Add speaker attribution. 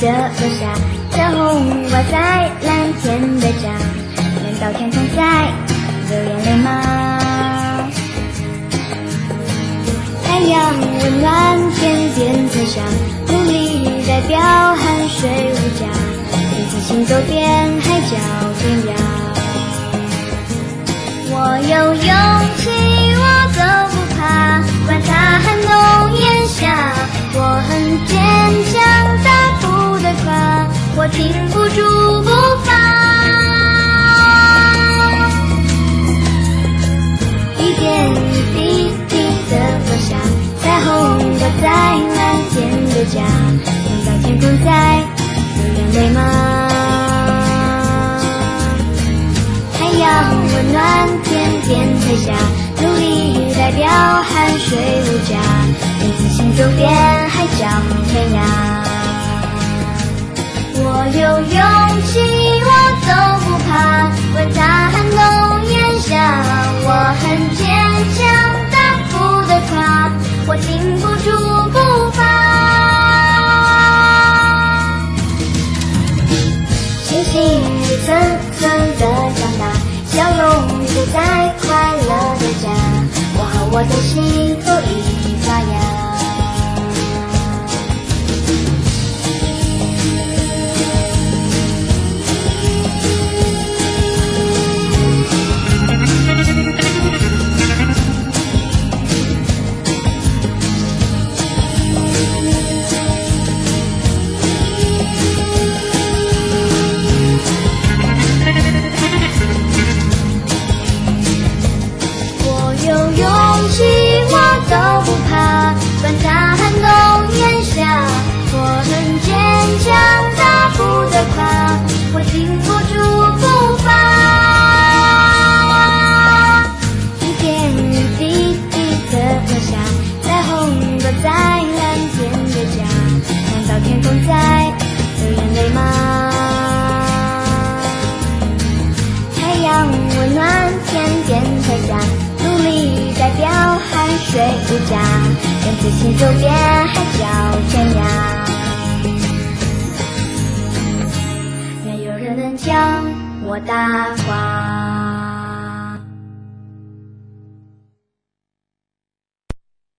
Speaker 1: 的落下，彩虹挂在蓝天的家，难道天空在流眼泪吗？太阳温暖天边彩霞，努力代表汗水无价，一起行走遍海角天涯。我有勇气，家，难道天空在流眼泪吗？太阳温暖天边飞霞，努力代表汗水无价，一次行走遍海角天涯。我有在快乐的家，我和我的心在蓝天的家，难道天空在流眼泪吗？太阳温暖天边彩霞，努力代表汗水无价，跟自信走遍海角天涯。没有人能将我打垮。